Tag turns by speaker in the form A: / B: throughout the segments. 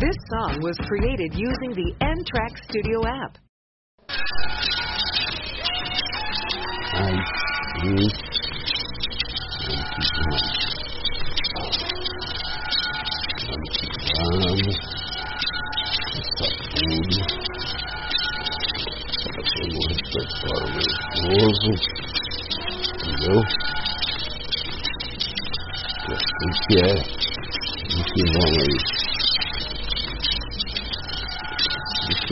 A: This song was created using the N-Track Studio app.
B: Aí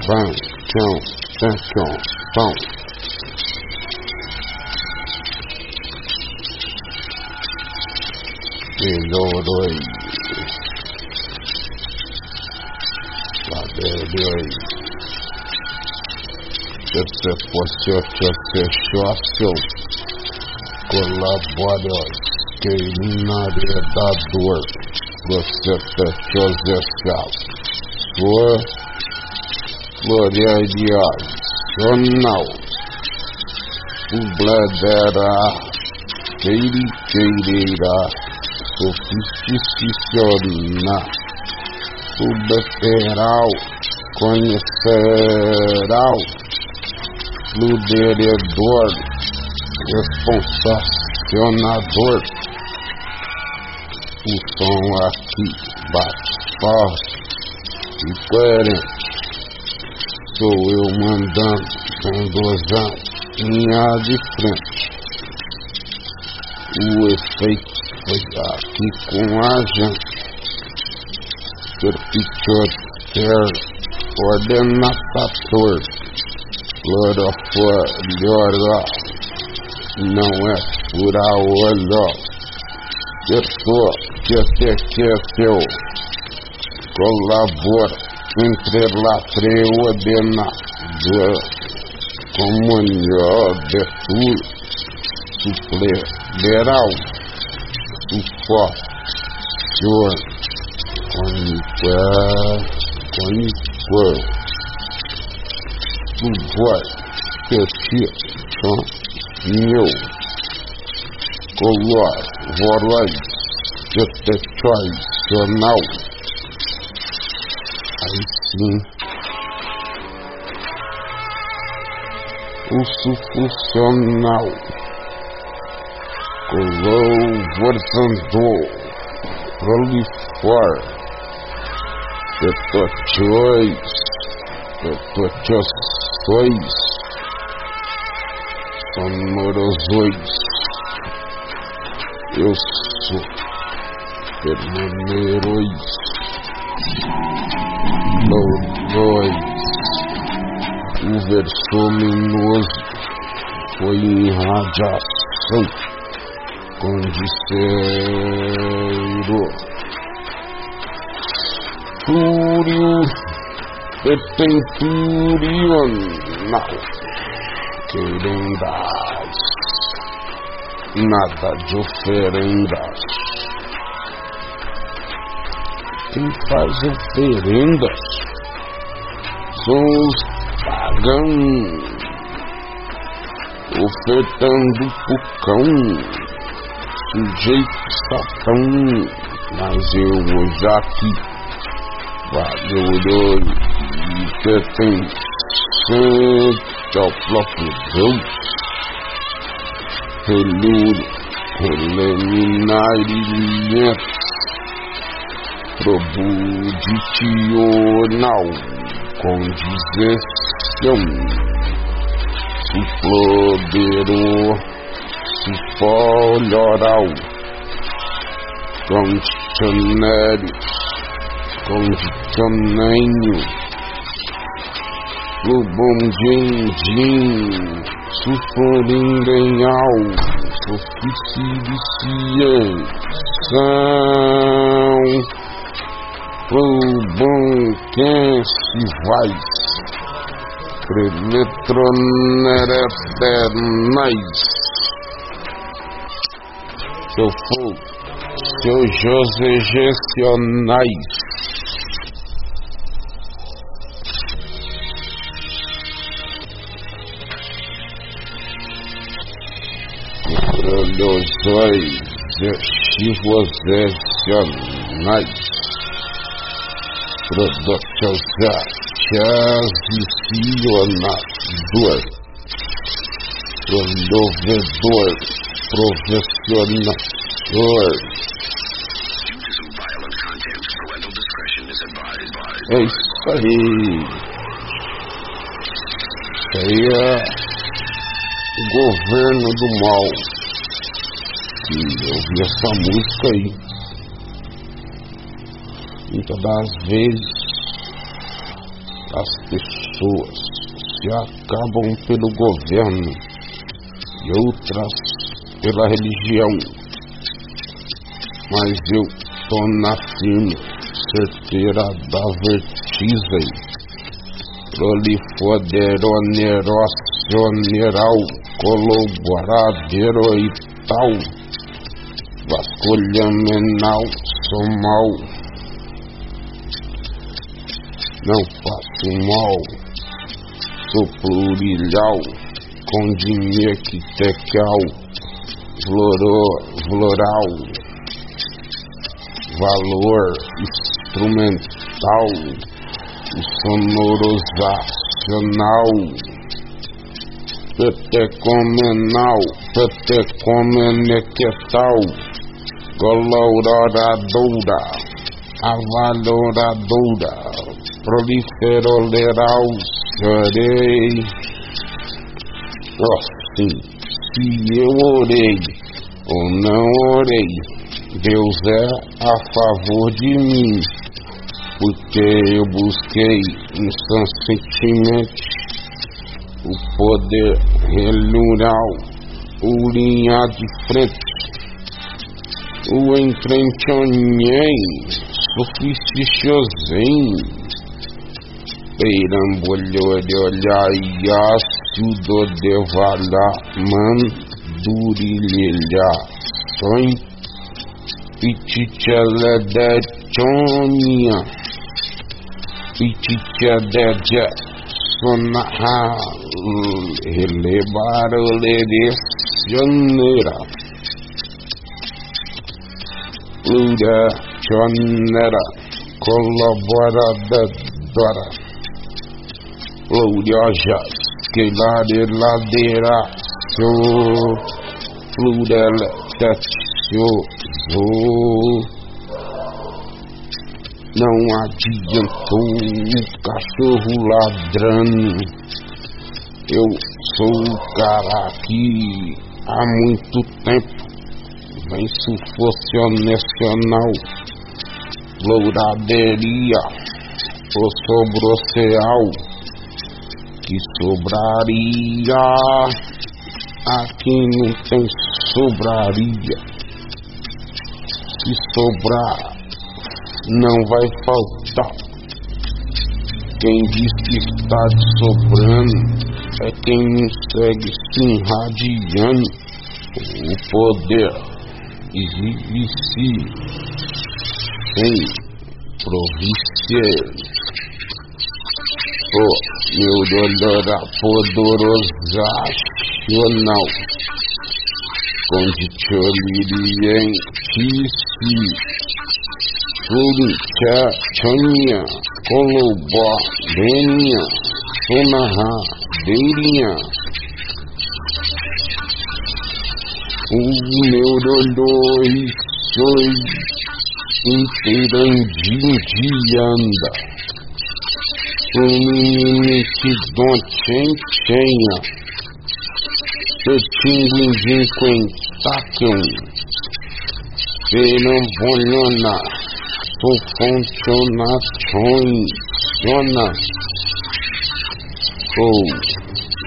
B: Um bom som, som, som, som. Melhorou aí. Valeu aí. Você fosse o fechou colabora queimador. Você fechou Zescal. Flor Floridiacional. Ubladera Queire Queireira Sofisticiciona Subteral Conheceral Luderedor Responsacionador. O som aqui bate forte e coerente Sou eu mandando, condozando, linha de frente. O efeito foi aqui com a gente. Perpicioter, ordenator, clorofolhora, não é furar olho. Pessoa que até que é seu, colabora entrelatreu ordenador, comunhão de tudo, supleral, suporte, senhor, conipar, conipar, suporte, petit, chão, meu, color, voraz, tradicional, aí sim. Uso funcional colaborador prolifer petochões petochoções sonorosões eu sou termonerois dois. O versominoso foi em radiação condiceiro. Fúrio petenturional. Querendas. Nada de oferendas. Quem faz oferendas são os pagãos, ofertando pucão, sujeito sapão, mas eu hoje aqui, valeu e pertencente ao próprio Deus, reluro, preliminares, probudicional, condição, suplodero, sufolhoral, condicionário, condicionânio, subondindim, suforindenhal, Oficialização pro bom quem se vai Premetroneretenais Seu fogo, seu José Gestionais Produções arquivos excepcionais. Produções duas Promovedor. Profissional. É isso aí. Isso aí é o governo do mal que ouvir essa música aí. Muitas das vezes as pessoas se acabam pelo governo e outras pela religião. Mas eu tô na firme, certeira da vertigem. Prolifoderonerocioneral, colaboradeiro e tal vasculha menal, sou mal, não faço mal, sou plurilhal, com dinheiro que tecal, floral, valor instrumental, sonorosacional, petecomenal, petecomenequetal, coloradora, avaloradora, proliferoleral, chorei. Oh, sim, se eu orei ou não orei, Deus é a favor de mim, porque eu busquei incessantemente o poder relural, o linha de frente o entrenchonhém, sofisticiosim, perambolho de olhar e ácido de valar, mandurilha, sonho, pitichela de chonia, piticha de sonar, relevar o lerecioneira, Luda Chonera colaboradora Gloriosa Esquelade Ladeira So Fludel Tetioso Não adiantou o cachorro ladrando. Eu sou o cara aqui há muito tempo se fosse nacional, louraderia, o sobroceal, que sobraria, aqui não tem sobraria, se sobrar, não vai faltar. Quem diz que está sobrando é quem não segue se irradiando o poder exibe-se sem provícias. O meu dolor poderosacional, conditiolirientisi, Surincha, Chania, Colobó, Denia, Sonaha, Deirinha, o meu dolor soy inteirandinho de anda. O menino que dom chenha, eu tinguindim quentacão, perambolhona, zona, ou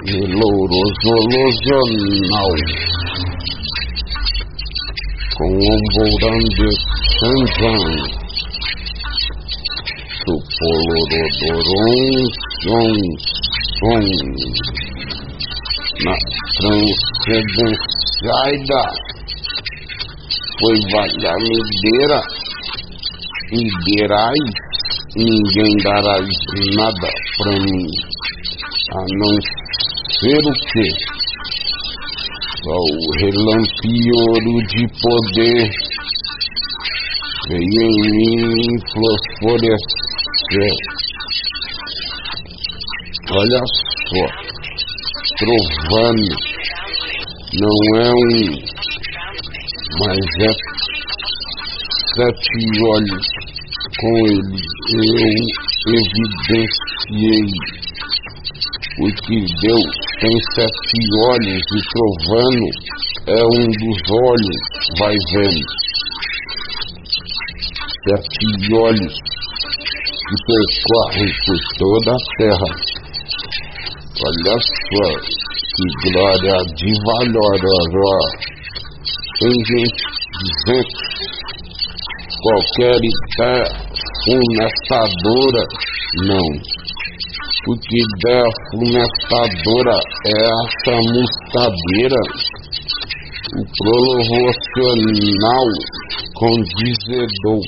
B: melorosolozional. com um Tupolododorum, som. Na transcendenciaida foi valhamedeira e derais, ninguém dará nada pra mim, a não ser o que? Só o relampioro de poder veio em mim fosforescer. Olha só, trovando não é um, mas é sete olhos. Com ele eu evidenciei o que Deus tem sete olhos e trovando é um dos olhos, vai vendo. Sete olhos que percorrem por toda a terra. Olha só que glória de valor, Tem gente dizendo qualquer ideia funestadora, não. O que der funestadora é essa mustadeira, o provocacional condizedor,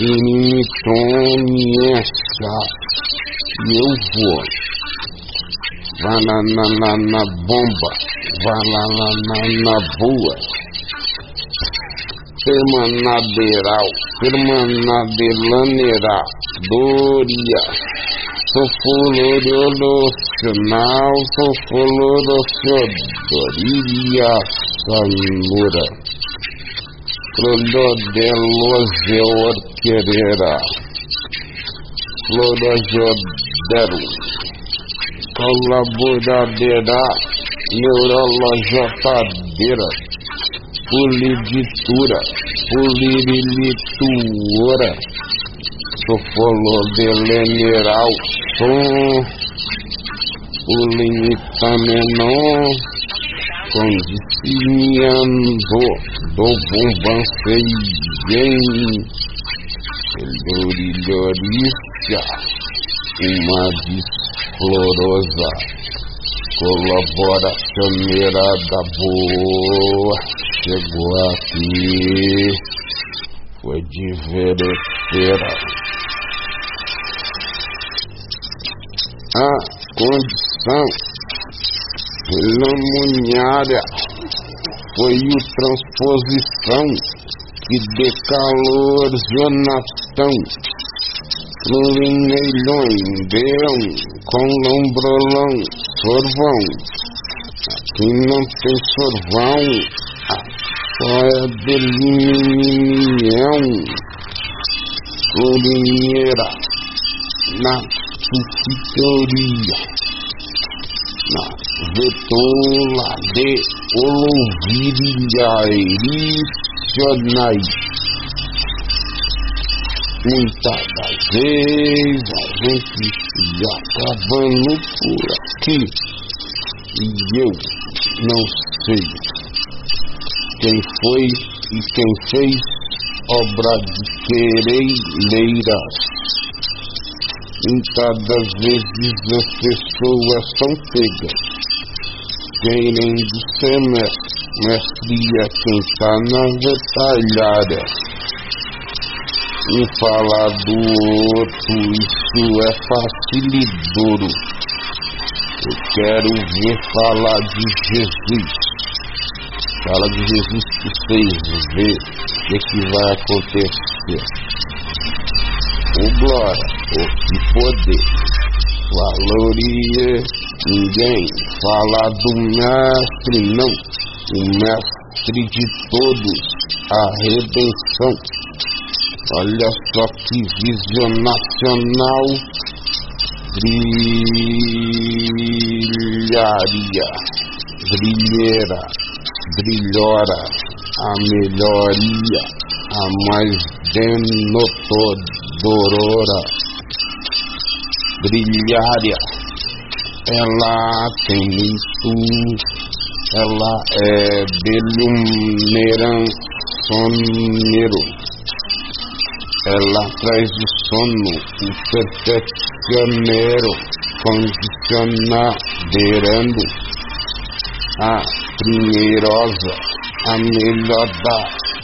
B: inimitoniessa, e eu vou. Vai lá na, na, na bomba, vai lá na, na, na boa. Permanadeiral, permanadelaneira, doria, sulfurolocional, sulfurolociondoria, sanura, clododeloseuorquereira, clodozodero, colaboradeira, neurolojotadeira, puliditura, pulirilitura, sofolodelemineral, som, pulimitamenon, condiciando, do bombanceiem, elorilorícia, uma disflorosa, colaboracioneira da boa, chegou aqui, foi de vereteira. A condição pneumoníaria foi o transposição e decalorzonação Lulinheilhões, deão, com lombrolão, sorvão. Aqui não tem sorvão, só é delinhão. Lulinheira, na sulfitoria, na vetula de olovirilhaericionais muitas das vezes a gente se acabando por aqui. E eu não sei quem foi e quem fez obra de quereileiras. Muitas das vezes as pessoas são pegas, ser mestre, mestria quem está na retalhada e falar do outro, isso é facilidoro. Eu quero ver falar de Jesus. Fala de Jesus que vocês ver o que, que vai acontecer. O glória, o que poder, valoria ninguém. Falar do mestre, não. O mestre de todos, a redenção. Olha só que visão nacional brilharia, brilheira, brilhora, a melhoria, a mais denotodorora, brilharia, ela tem muito ela é delumneran soneiro. Ela traz o sono, o perfeccioneiro, condicionadeirando a primeirosa, a melhor da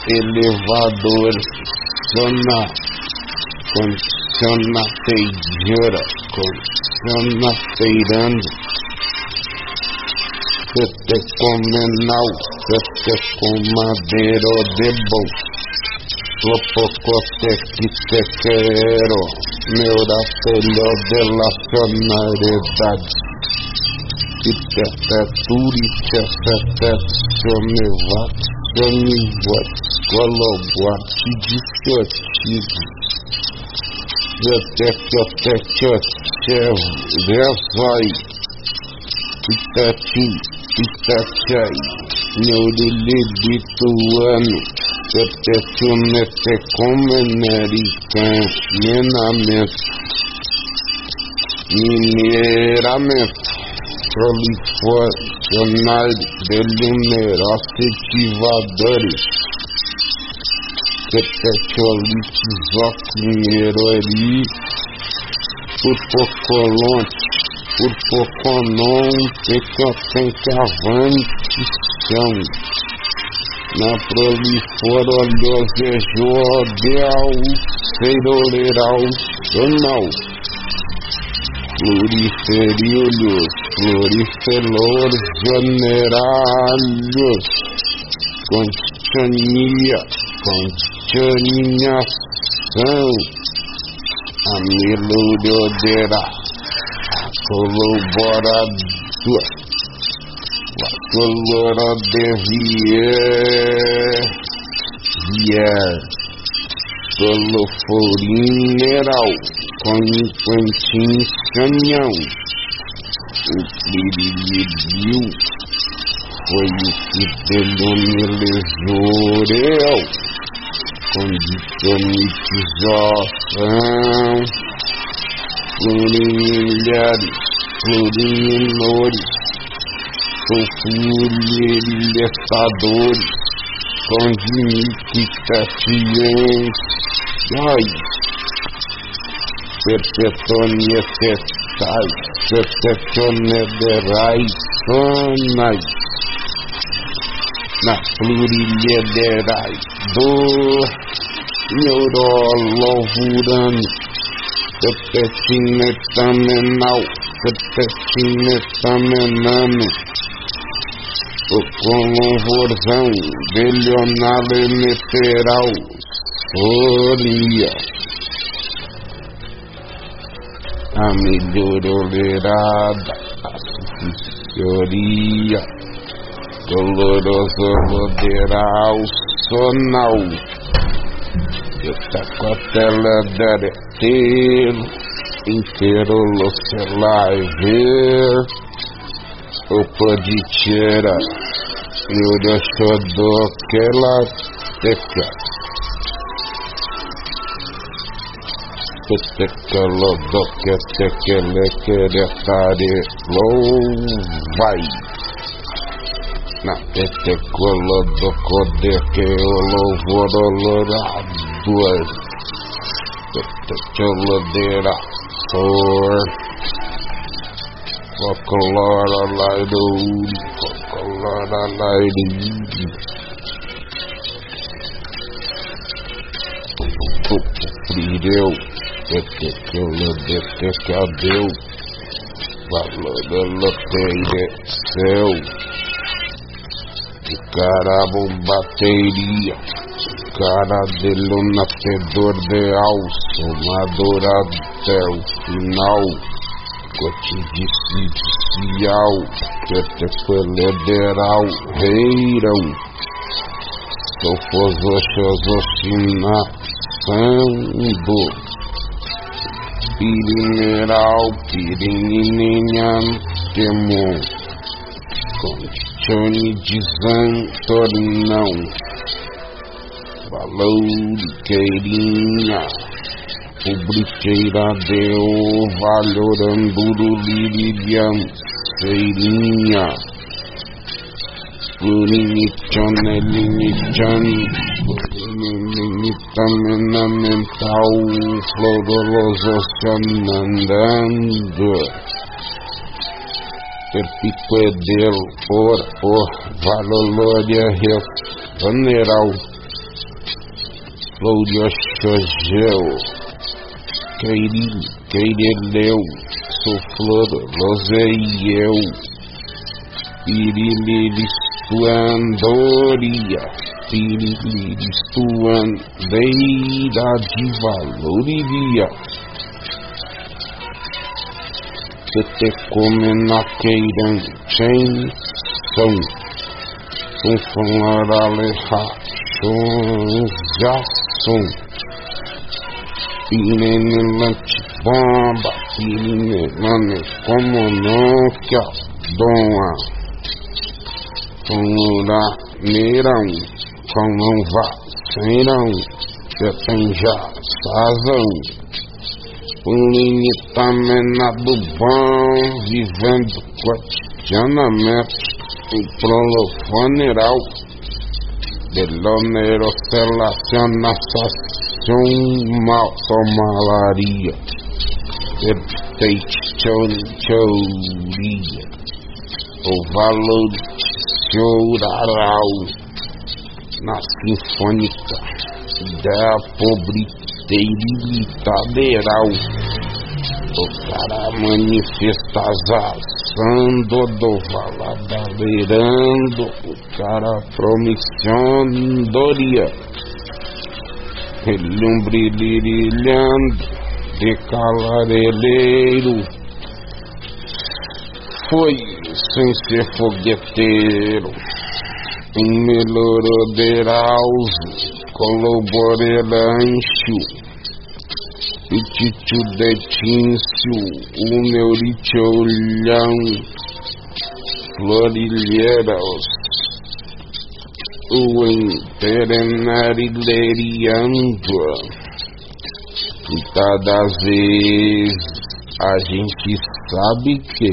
B: elevador, zona, condiciona feijura, condiciona feirando Tete comenal, tete comadeiro de bom. Lopocotequitequero, neuratelho de lacionalidade. Iteteturitetetionivat, sonivat, cologuat, discotivo. Vetecotecotev, vesoi, Itati, Itachai, Neurolibituano, Tetetunetecom-American, Menamento, Mineiramento, Prolifacional de numerosativadores, Tetetolites, Ocunheirori, Purpocolonte, por Poconon, Pecotentavante, chão, na proliforolhosejodeal, feiroleiral, donal, pluriferíolos, plurifelor, generalhos, constitunia, constituniação, amiludodera, colaborador, colaborador vier, vier, coloforineiral, conquentim caminhão, o pirilibiu, foi o que delone lesoreu, condicionização, plurimilhares, plurimilores, sulfurilestadores, condignificacientes, perpetoniestetais, perpetonederais, sonais, na plurilederais do neurolovurano, Tepetinetamenal, tepetinetamenano, o convorzão, bilional meteral, folia. A melhororerada, a suficioria, doloroso moderal, sonal. Itacotela deretelo, inteiro locelar ver, o poditira, e o deixodô que ela teca. Tequele queretare louvai. Na tetecolodô code que o louvor olorado choladeira for folclore laido folclore laido Frideu, Tetecolodeira, cadeu, Valor loteira, céu, de carabo bateria, cara dele um nascedor de alço, madura até o final, cotidicial, que te federal, reirão, sofosoxosocinaçando, pirineral, pirininhan, temo, condizione de valoriqueirinha, publiqueira deu valoramburo liridiam, feirinha, Florinichonelinichan, Florinitamena Florolosocionandando, Perpiquedel, Or, Or, Valoloria, Florioxogel, Queiril, Queireleu, Soflor, Loseieu, Irililistuandoria, Irililistuandeira de Valoria, que te come na queiranchen, são, um fanaraleha, sonjação, pinenelante bomba, pinenelane, como não que a doa, Fura neirão, com não vá, serão, que tem já sazão. Limitamena do bom, vivendo cotidianamente, o prolofoneral, delonero relacionação mal malaria, perfeitionchoria, o valor chorarau na sinfônica da pobriteiritaderal o cara manifestação do valadadeirando o cara promissiondoria ele um de calareleiro. Foi sem ser fogueteiro um melorodeirauso colaborelancho Pititio detíncio, o neuritiolhão, florilheiras, o interenarileriando, muitas vezes a gente sabe que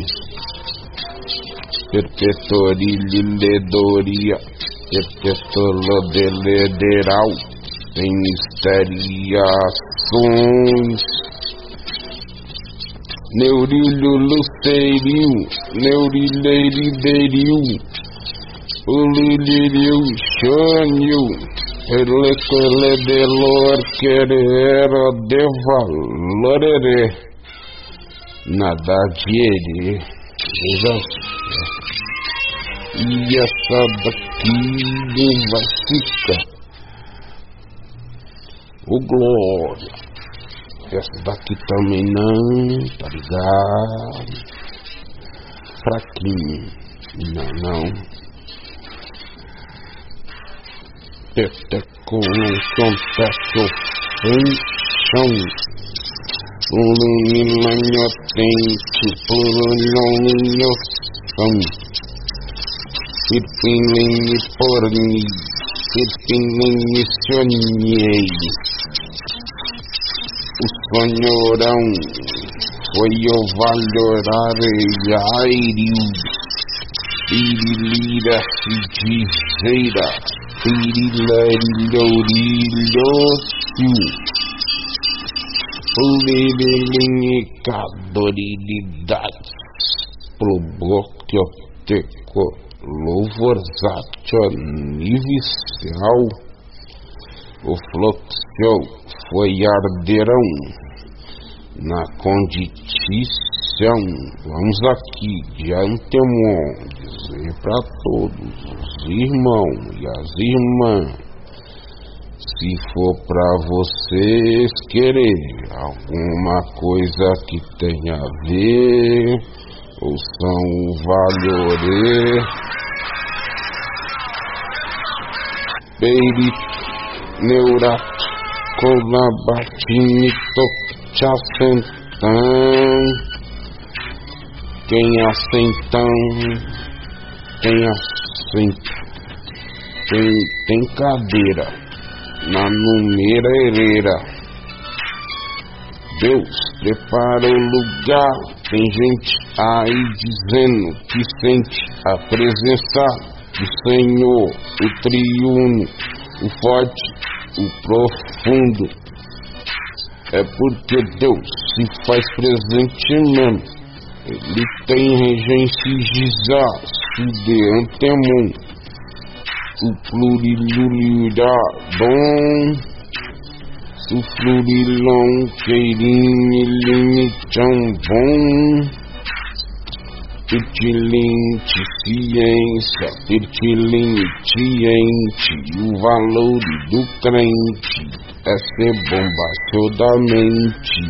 B: perpetuariledoria, perpetuolodelederal, tem misteriações. Neurílio luceiril, neurileirideirio, uliliriu xânio, elecoledelor querero de valorere, nada de ele, e essa daqui vai ficar o Glória. Essa daqui também não, tá ligado? Fraquinho. Não, não. Peteco, conteco, chão. Puluminhotente, pululhonhotão. Pipilinho porni, pipilinho sonhei. O sonhorão foi o valorareiairo, pirilira frigideira, pirilarilhorilhocio, pulirilinhicadoriridades, pro bloqueoteco, louvorzatio nivicial, o fluxo foi ardeirão na condição. Vamos aqui de antemão dizer para todos os irmãos e as irmãs, se for para vocês querer alguma coisa que tenha a ver, ou são o valore, perito, neurato, colabatinito, assentão, quem assentão, quem assenta, tem, tem cadeira na numereira. Deus prepara o lugar, tem gente aí dizendo que sente a presença o Senhor, o triuno, o forte, o profundo. É porque Deus se faz presente mesmo. Ele tem regência de antemão. O plurilulirá bom. O flurilão queirinho limitão bom pertilente ciência, pertilentiente, o valor do crente é ser bombaciodamente,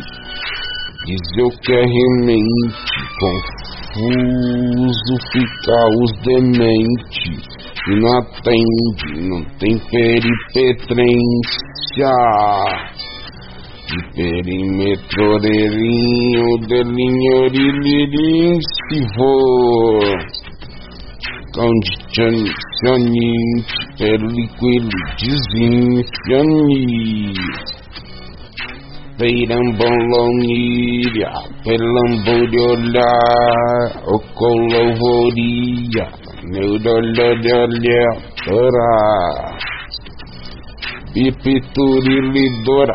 B: dizer o que é remente, confuso fica os dementes, e não atende, não tem peripetrência de perímetro orelhinho, delinho, orilhirim, se for condicionante, perliquilo, desinfiani, peiramboloníria, olhar, ocolouvoria, neurolololha, ora, bipiturilidora,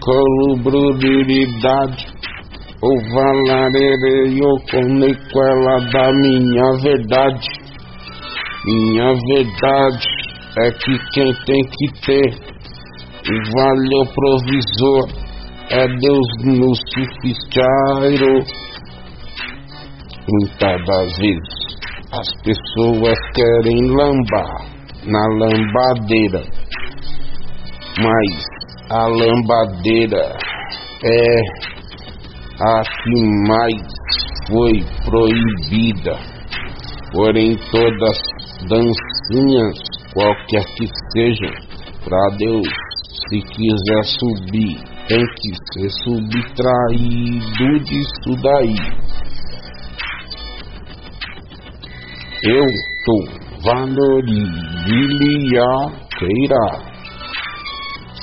B: colubridade o valareio com ela da minha verdade. Minha verdade é que quem tem que ter o vale provisor é Deus no suficiário. Muitas das vezes as pessoas querem lambar na lambadeira, mas a lambadeira é a que mais foi proibida. Porém, todas dancinhas, qualquer que sejam, para Deus, se quiser subir, tem que ser subtraído disso daí. Eu tô valorizando queira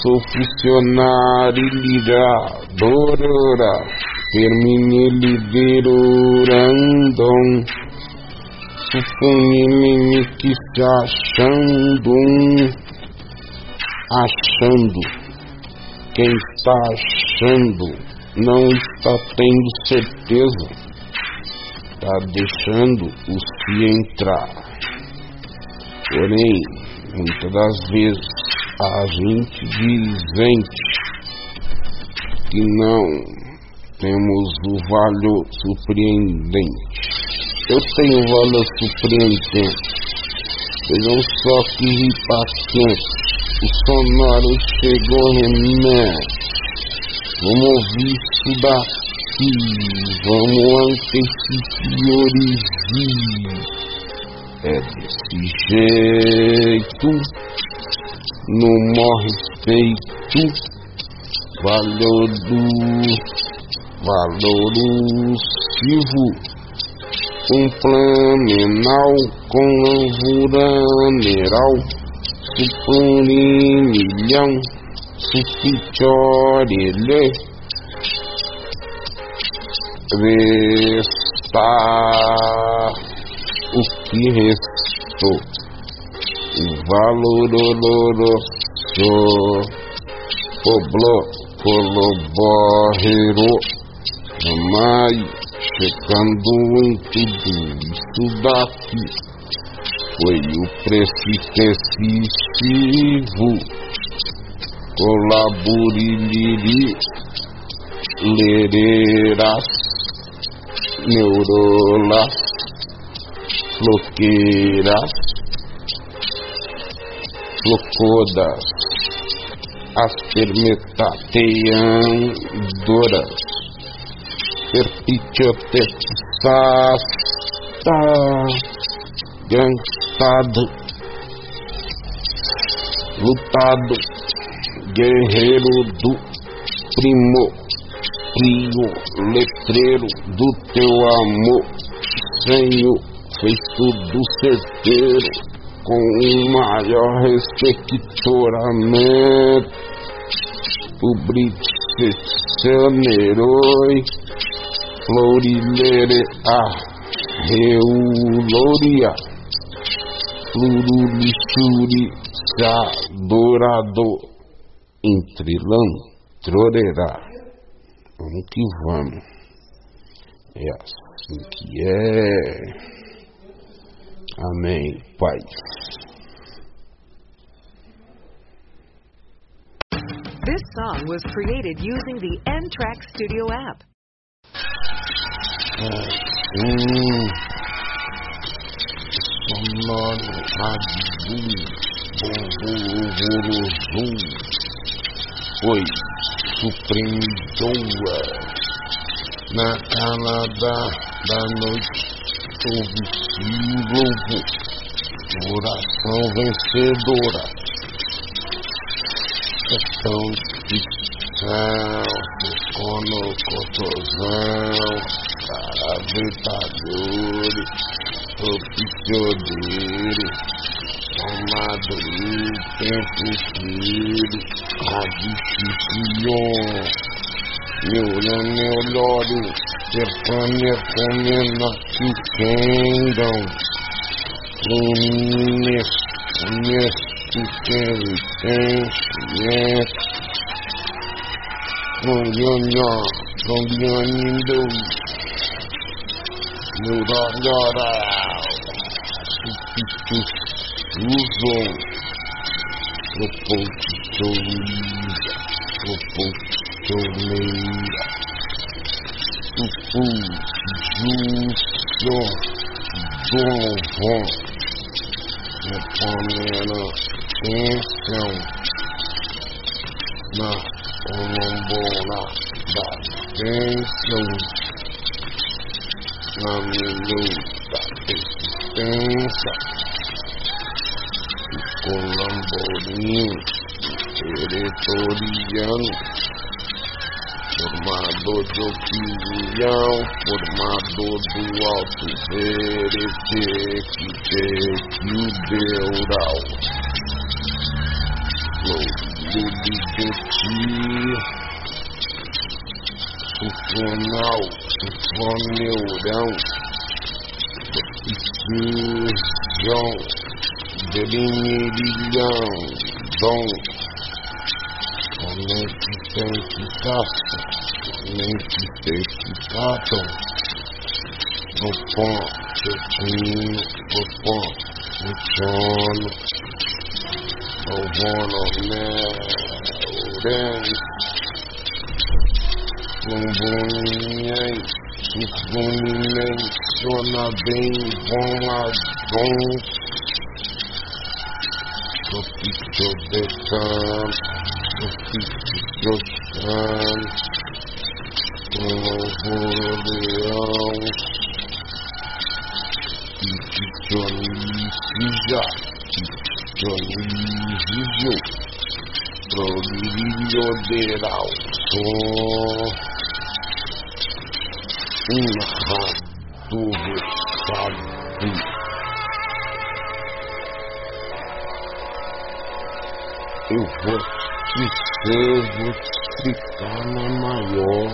B: sou funcionário ligadora, termine liderorandom, sufunime que se achando, achando, quem está achando não está tendo certeza, está deixando o se entrar. Porém, muitas das vezes a gente dizente que não temos o valor surpreendente. Eu tenho valor surpreendente. Vejam só que impaciente. O sonoro chegou remédio. Vamos ouvir isso daqui. Vamos antecipiorizar. É desse jeito no morre feito valor do valorosivo um plamenal com lavuraneral supulimilhão suficiorelhe resta o que restou valoroloso poblo coloborrero mai chegando em tudo isso daqui foi o precipicivo colaburiliri lereras neurolas floqueiras locodas, aspermetateandoras, perpitiotexasta, gangstado, lutado, guerreiro do primo, prio, letreiro do teu amor, Senhor, fez tudo certeiro com o maior respectoramento o Briticeneroi Florilere a Reuloria flurulixuri, adorador, entrilão, trorerá. Vamos que vamos. É assim que é. Amém.
A: This song was created using the N-Track Studio app.
B: Hum. Sonoro, radizum, horrorosum. Oi, surpreendou na calada da noite houve símbolo, oração vencedora. De céu, cono, cotozão, caraventadores, propiciodere, amador, tempo filho, radificio, meu nome Lord, Stefania Comena Kingdom, Luminous, Yes, Yes, Yes, From Yonya, From Yonindo, Murayara, Supitu, Uzo, Proponto, Proponto, Juice, Donovan, Napoleon, Então, na Olambona, da Tensão, na Melu, da Existência, Colamborinos, Territorianos, formador de opinião, formador do alto verete, que que o deural. Lubigetir, sufonal, sufoneurão, extensão, delinerilhão, dom, somente tem que caça, mente pecado, necessitado do forte The do forte sono, do bono neurem, bombonhei, my veins, burn my bones. do pito de campo, do pito your time. Titionício, Prolírio Deral, Só, um rador sabe. Eu vou te ser, ficar na maior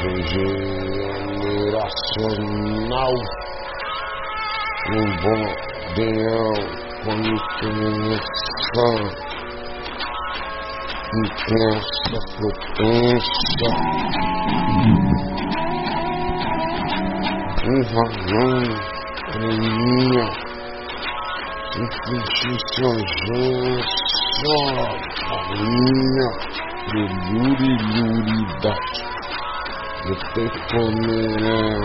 B: regeneracional. Um bom Deo conexão you. potência invasão anemia infantício só farinha de luri luri da de peconerão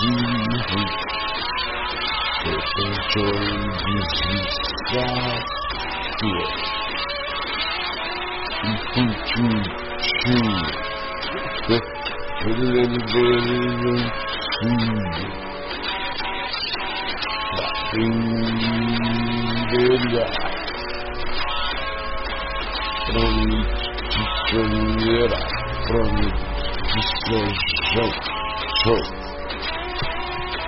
B: eu sou valoroso, eu tenho eu tenho desviar, e tu, tu, tu, ele, ele, ele, ele, orelha. Prometicioneira, prometição,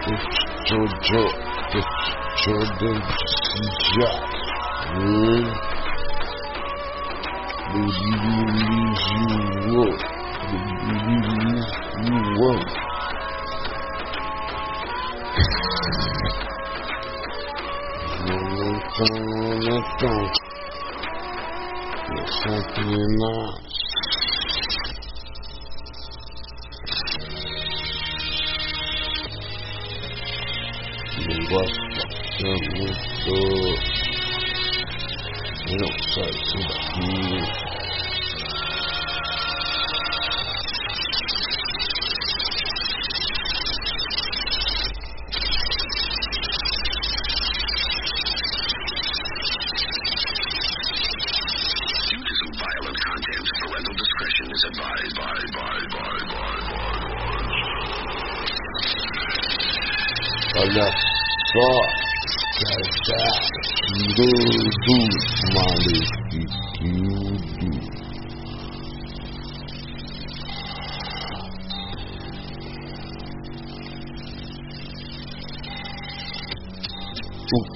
B: Чудо, чудо, сейчас. Believe you will. You won't isso daqui.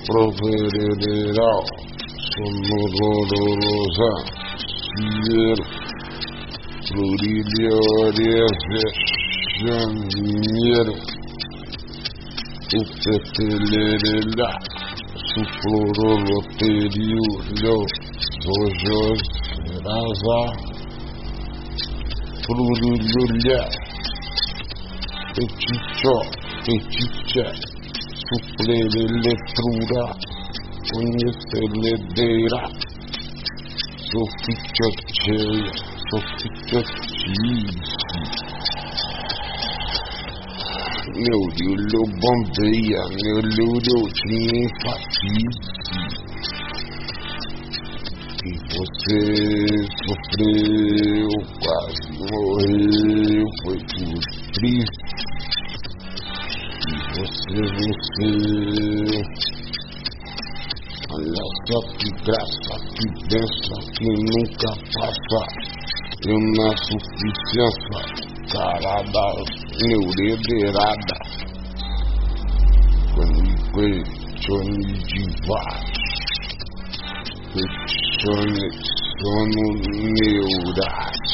B: O proverederal sonororosa, cielo, florilha, janeiro upetelerela sufloroloteriulho zojos raza flurulhulha peticho peticha suflereletrura conheceledeira sofichocheia sofichochice meu Lulu bombeia, meu Lulu tinha empatia. E você sofreu, quase morreu, foi por triste. E você. Olha só que graça, que bênção, que nunca passa. Eu na suficiência carada quando Johnny Divas Johnny sono neuras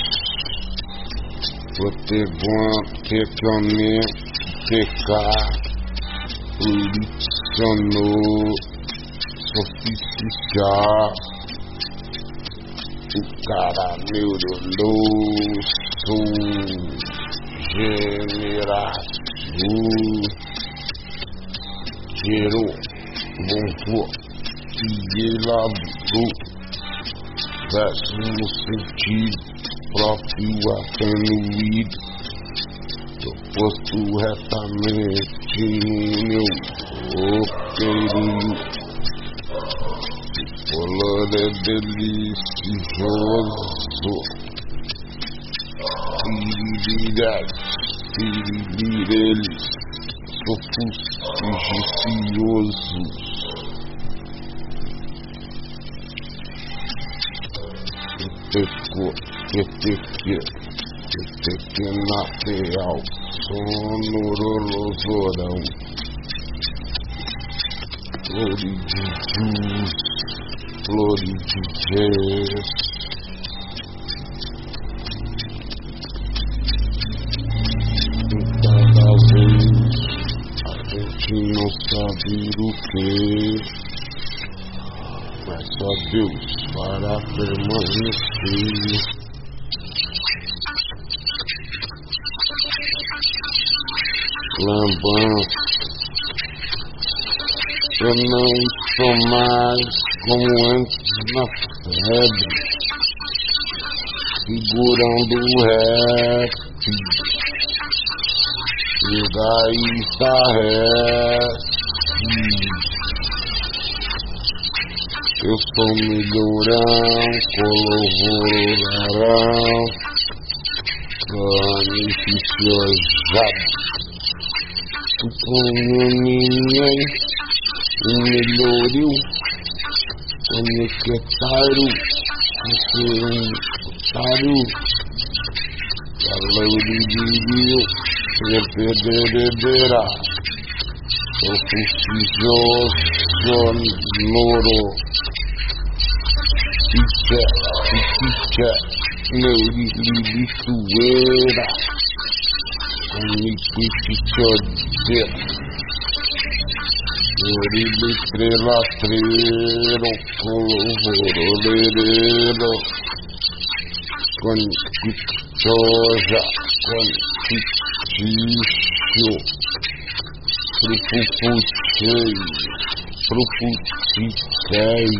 B: Você bom que come pecar Policionou Sofisticado o cara neuroloso generação gerou montou e elaborou versos no sentido próprio atenuído proposto retamente no meu roqueirinho o color é delicioso Fidelidade, eles sofisticiosos. Teco, teteque, teteque na real, sonorolosorão. Flores de jus, flores de jazz. não saber o que, mas só Deus para permanecer. Não sou mais como antes na febre, segurando o rap e daí está Eu sou melhorão, colaborarão, beneficiosado. Com ninguém, Melhorou o necessário necessário a lei de Deus reperderá o prestigioso louro Picha, picha, neuri lilisuera Ani picha, Estrelatrero, polvoroleiro, com soja, com fictício, propupuchei, proputicei,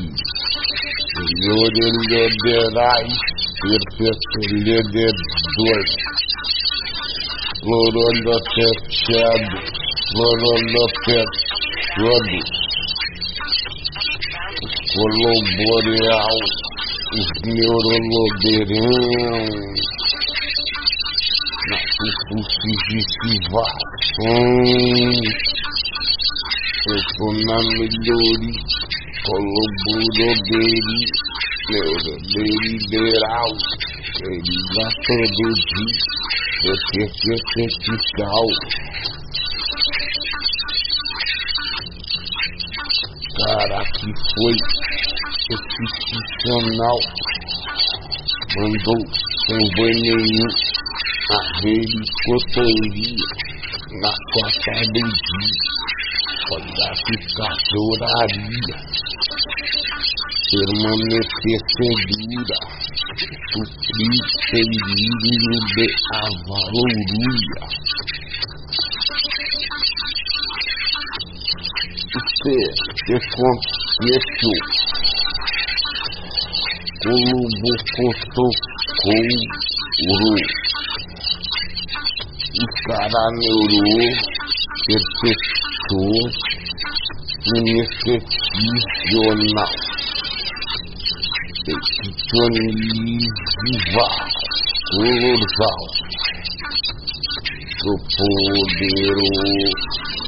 B: Llorelhoderais, perpetualhededor, Lorolotechado, Lorolotechado, todos colaboreal, os positivação, na melhoria, colaboradori, neuroliberal, ele vai produzir, você é cara que foi institucional mandou sem veneno a helicotoria na quarta do dia podificadoraria permanecer segura suprir período de avaloria desconheceu Colubucotocuru Escaraneuru Perpetuou Inexcepcional Petionivar Colorzal. Pro poderoso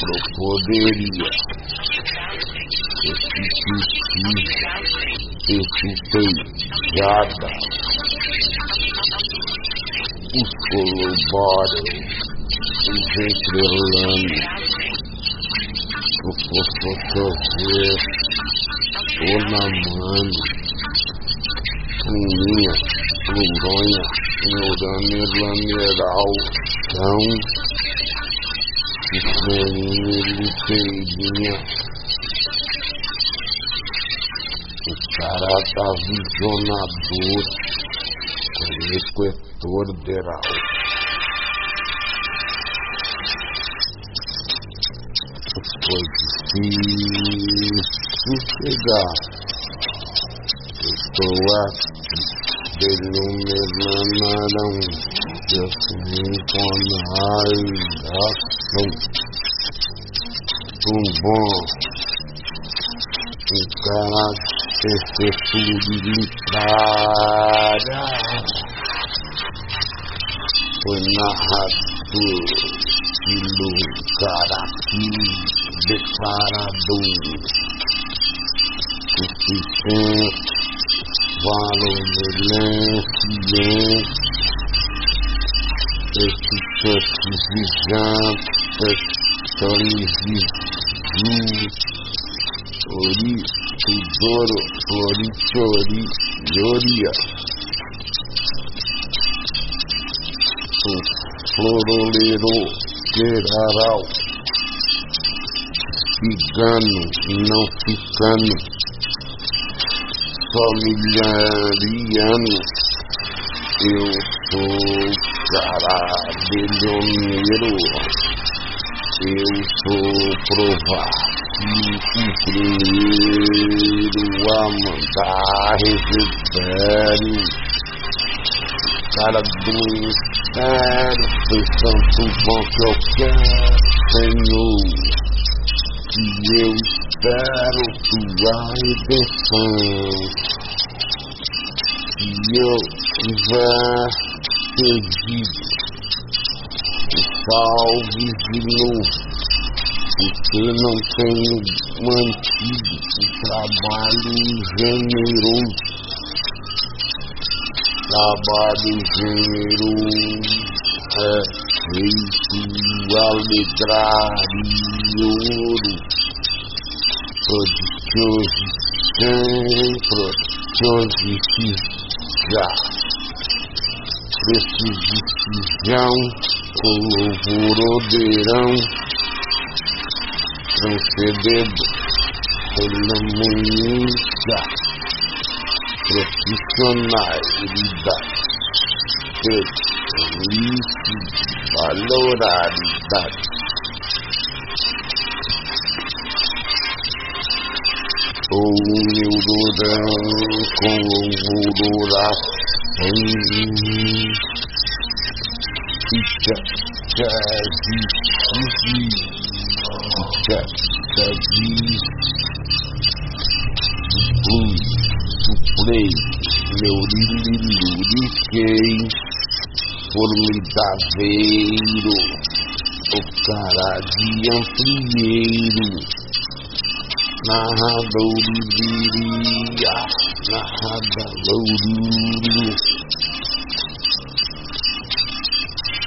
B: Pro poderia Estupejada. Os colaboram, os entrelando, o fofocover, o namano, unhinha, pluronha, neurânio lameral, cão, esmeriliteirinha, Carata visionador, requetorderal. Foi difícil chegar. Estou aqui, denominarão, assim com a ação. Um bom, um caráter Perpetuidade foi narrado pelo Caraqui declarador suficiente valormelência eficazizante tonizizante ori Tesouro Florichori Lloria Florolero Geral. Cigano Não ficano Familiariano Eu sou carabelhoneiro Eu sou provar primeiro a mandar recebere cara do inferno foi tanto bom que eu quero Senhor e eu espero tua redenção se eu tiver perdido salve de novo porque não tenho mantido o trabalho generoso. Trabalho generoso é feito alegrar e ouro, prodigioso sem prodigiosizar, prestigião com louvor transcendendo pela muita profissionalidade, felicidade, valoraridade. O meu durão com louvororação, ficha, jazz, fugir diz Fui, suplei, meu liriquei, formidaveiro, o cara de amplieiro, narrador viria, narrador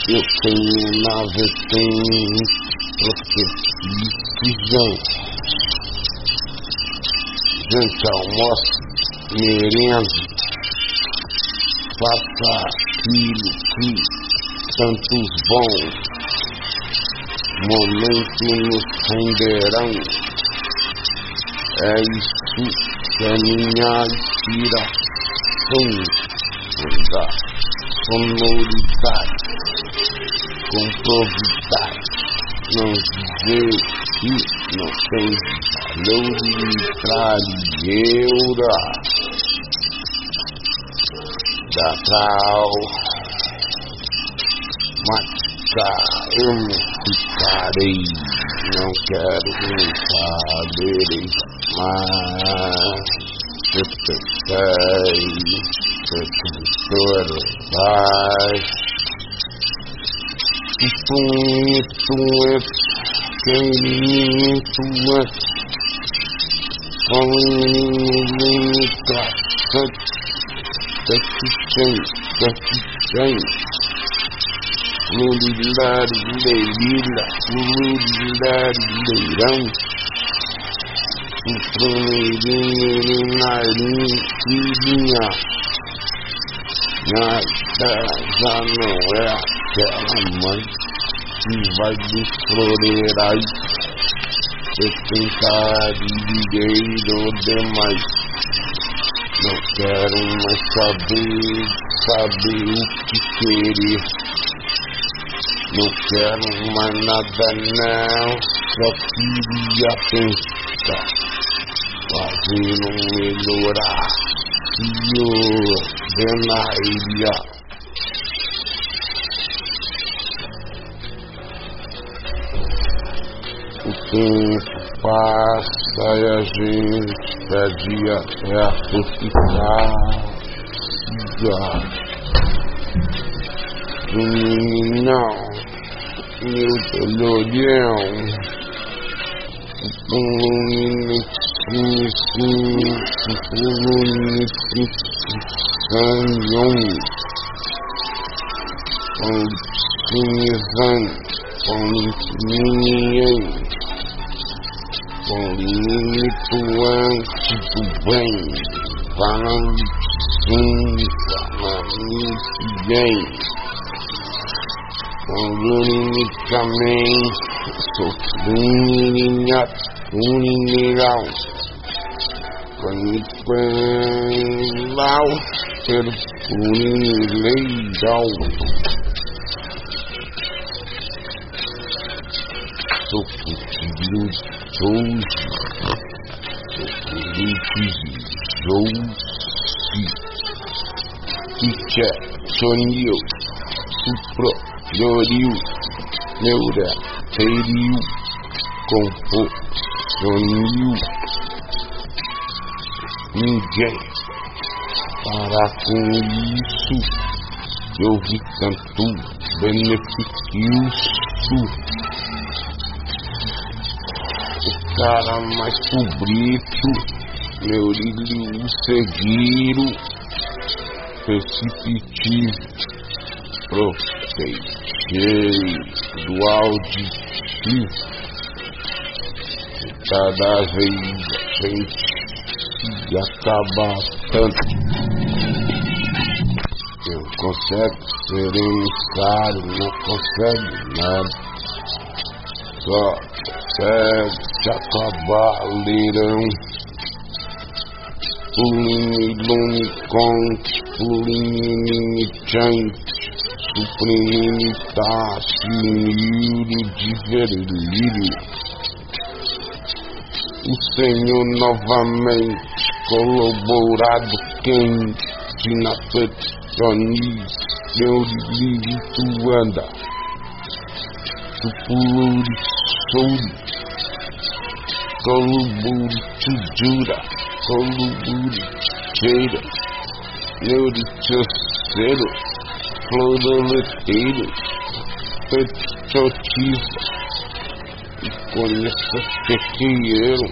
B: eu tenho na vertente profetizam. Gente, almoço, merenda, faça aquilo que tantos bons momentos nos renderão. É isso que é minha inspiração da sonoridade, com providade não dizer que não tem valor tralheira da tal matar eu não ficarei não quero nem saber mais eu pensei que professora vai Tutuet, Kenituet, Komunika, Takichen, Takichen, Lulilari, Leila, Lulilari, Leirão, Suprumeirinho, Narim, Filhinha, Nada já não é aquela mãe que vai desflorear esquentadinheiro demais. Não quero mais saber, saber o que querer. Não quero mais nada não, só queria pensar, fazendo melhorar. Senhor, vem na passa e a gente a felicidade. Meninão, meu dolorão, um bonitinho, um bonitinho, um um falando sim, falando bem, unicamente, sofrendo unineral, quando ser unilegal. Sou filho Souza, Felipe Jousi, Icha, Sonio, Supro, Floriu, Neura, Feriu, Compo, Sonio, ninguém. Para com isso, eu vi tanto benefício cara mais cobrito, meu lírio seguiro, precipitivo, profetei do auditivo, cada vez a gente se acaba tanto. Não consegue seremos caros, não consegue nada. Só consegue se acabar leirão. Pulinho lume conte, pulinho chante, supremo tasse, miúdo de vermelho. O Senhor novamente colaborado quente na petições, meu livro anda. Supuluri souri, coluburi tujura, coluburi cheira, terceiro, floroleteiro, petotista, e conheça pequeiro,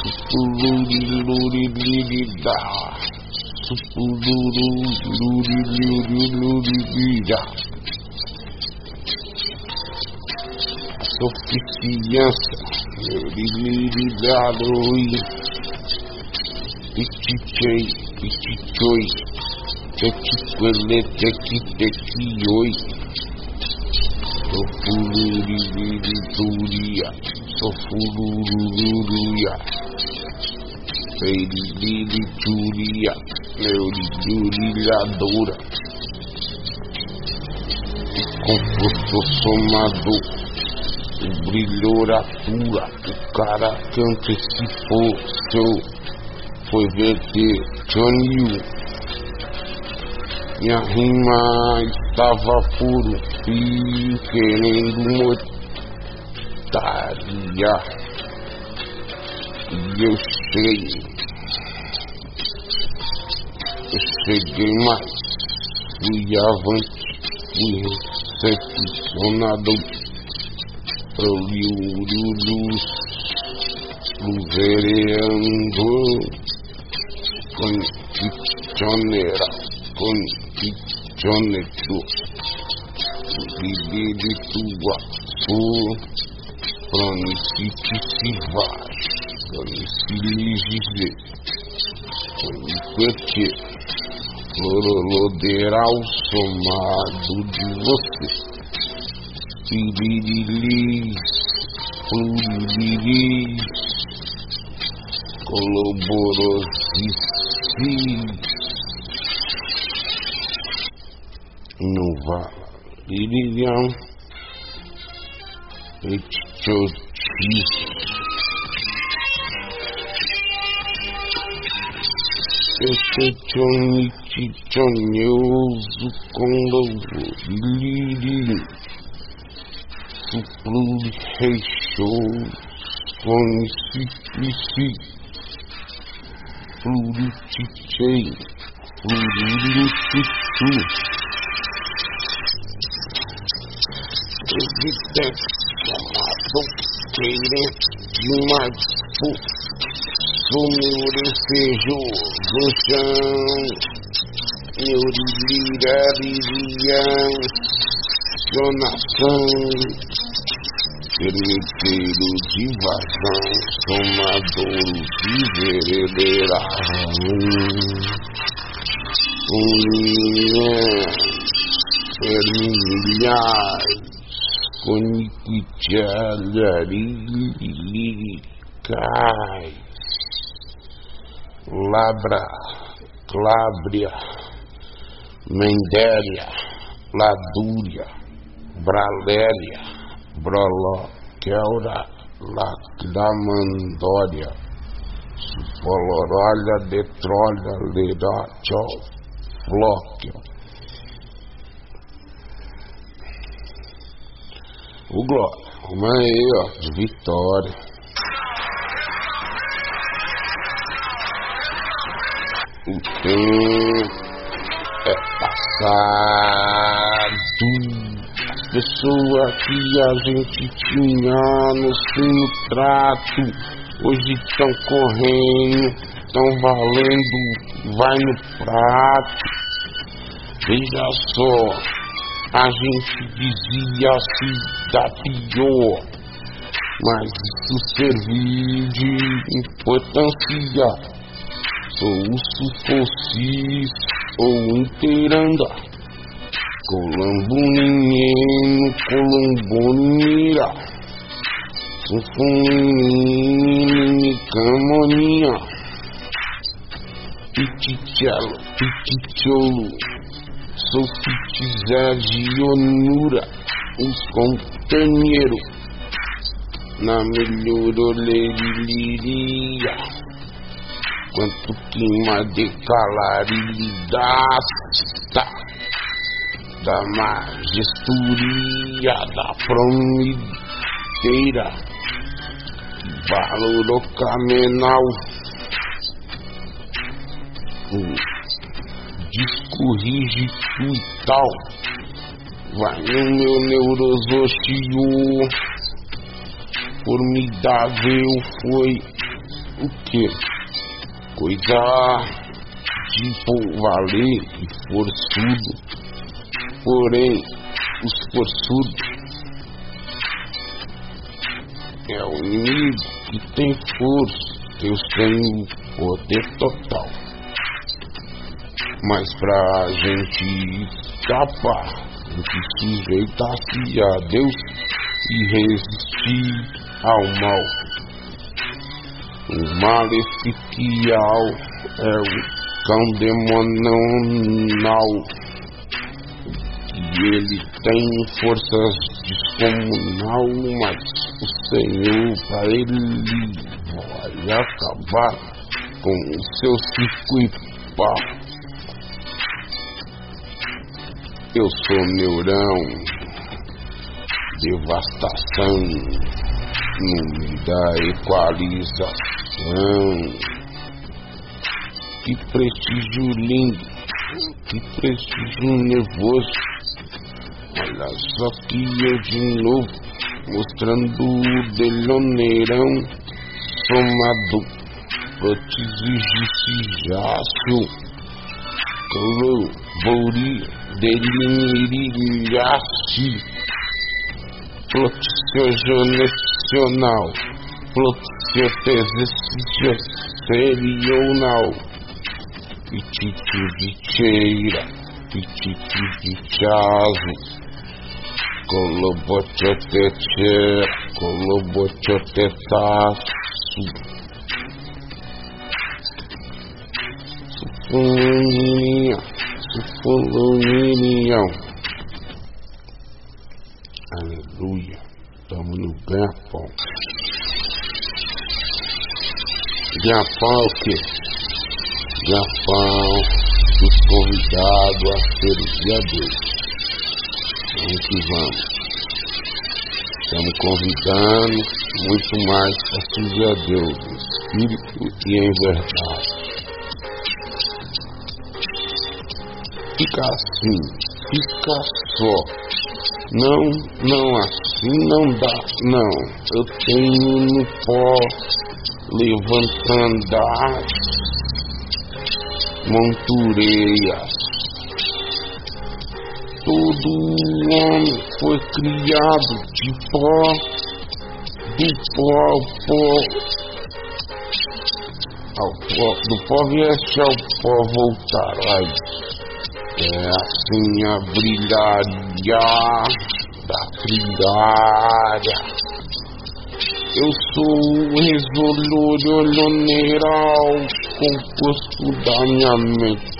B: supuluri luri liri da, supuluri luri liri luri lira. Suficiência, liririlhado, pichichei, pichichoi, tequiquele, tequitequioi, sofuluririria, sofulurururia, feiriliritúria, neuririlhadora, composto somador, o brilhoratura, o cara que antecipou seu. Foi verter Johnny Minha rima estava puro e querendo mortaria. E eu cheguei, eu cheguei mais, fui avante, fui recepcionado Luz, luvereando, condicionera, condicioneto, vive tua, su, pronicitivar, proniciligize, conipete, floroloderal somado de você. Pluriris, coloborosis, nova, liriam, etchotis, Echechonichichonioso com louvor, liririm supluri reixou, conheci, pluritichei, pluritichu. Evidência, chamado querente demais, sumiu desejou do chão, meu lira, lirian, donação, permiteiro de vazão, tomador de veredeirão. União, ermilhais, coniquitialharicais, labra, clábria, mendéria, ladúria, braléria, broló, quelra, lacramandória, supolorolha, detrolha, lerátil, flóquio. O Glória, uma aí, ó, de vitória. O tempo é passado. Pessoas que a gente tinha no seu trato, hoje estão correndo, estão valendo, vai no prato. Veja só, a gente dizia se dá pior, mas isso serviu de importância. Sou o fosse ou inteiranda. Colombo menino, Colombo mira, Sufunini, camoninha, Pitizé de Onura, os companheiros, na melhor olerilia, quanto clima de calaridade da majesturia da fronteira, valor rígido e tal, vai no meu neurosócio, formidável foi o que? Coisa de valer e forçudo Porém, os forçudos é o inimigo que tem força, Deus tem o poder total. Mas pra gente escapar, tem que sujeitar-se a Deus e resistir ao mal. O maleficial é o cão demonal ele tem forças descomunal, mas o Senhor para ele vai acabar com o seu circuito. Eu sou neurão, devastação, nome da equalização. Que prestígio lindo, que prestígio nervoso Olha só que eu de novo mostrando o deloneirão somado prótese de cijácio Colobori delimirilhace Flotio nacional Flotio serional. Pitite de cheira Pitite de chazo Kolobochotete, Kolobochotetaço. Sufuluninha, Sufuluninha. Aleluia. Estamos no ganha-pão. Ganha-pão o quê? Ganha-pão dos convidados a servir a Deus. Vamos que vamos. Estamos convidando muito mais para servir a Deus, em espírito e em verdade. Fica assim, fica só. Não, não, assim não dá, não. Eu tenho no pó levantando as montureias todo homem foi criado de pó, do pó ao pó, ao pó do pó vieste ao pó voltará. É assim a brilharia da trilhária. Eu sou o resolúrio olhoneral composto da minha mente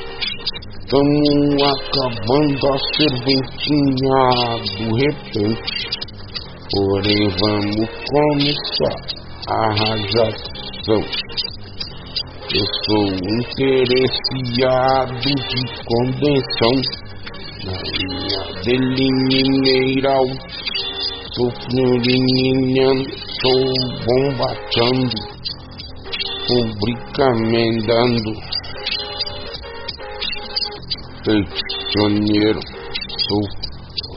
B: Estamos acabando a serventinha do repente. Porém, vamos começar a rajação. Eu sou interessado de condensação na linha dele mineral. Sou florinha, sou bombateando, fabricamento Peticioneiro, sou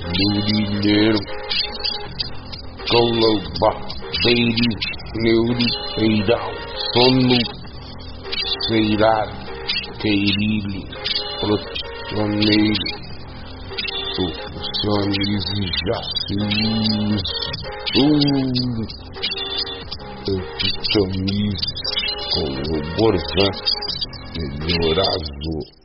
B: Neurineiro, colobateiro, neuripeidal, sono, ceirado, queirilho, protoneiro, solucionize, jacis, uh, epitomize, coloborvan, melhorazor.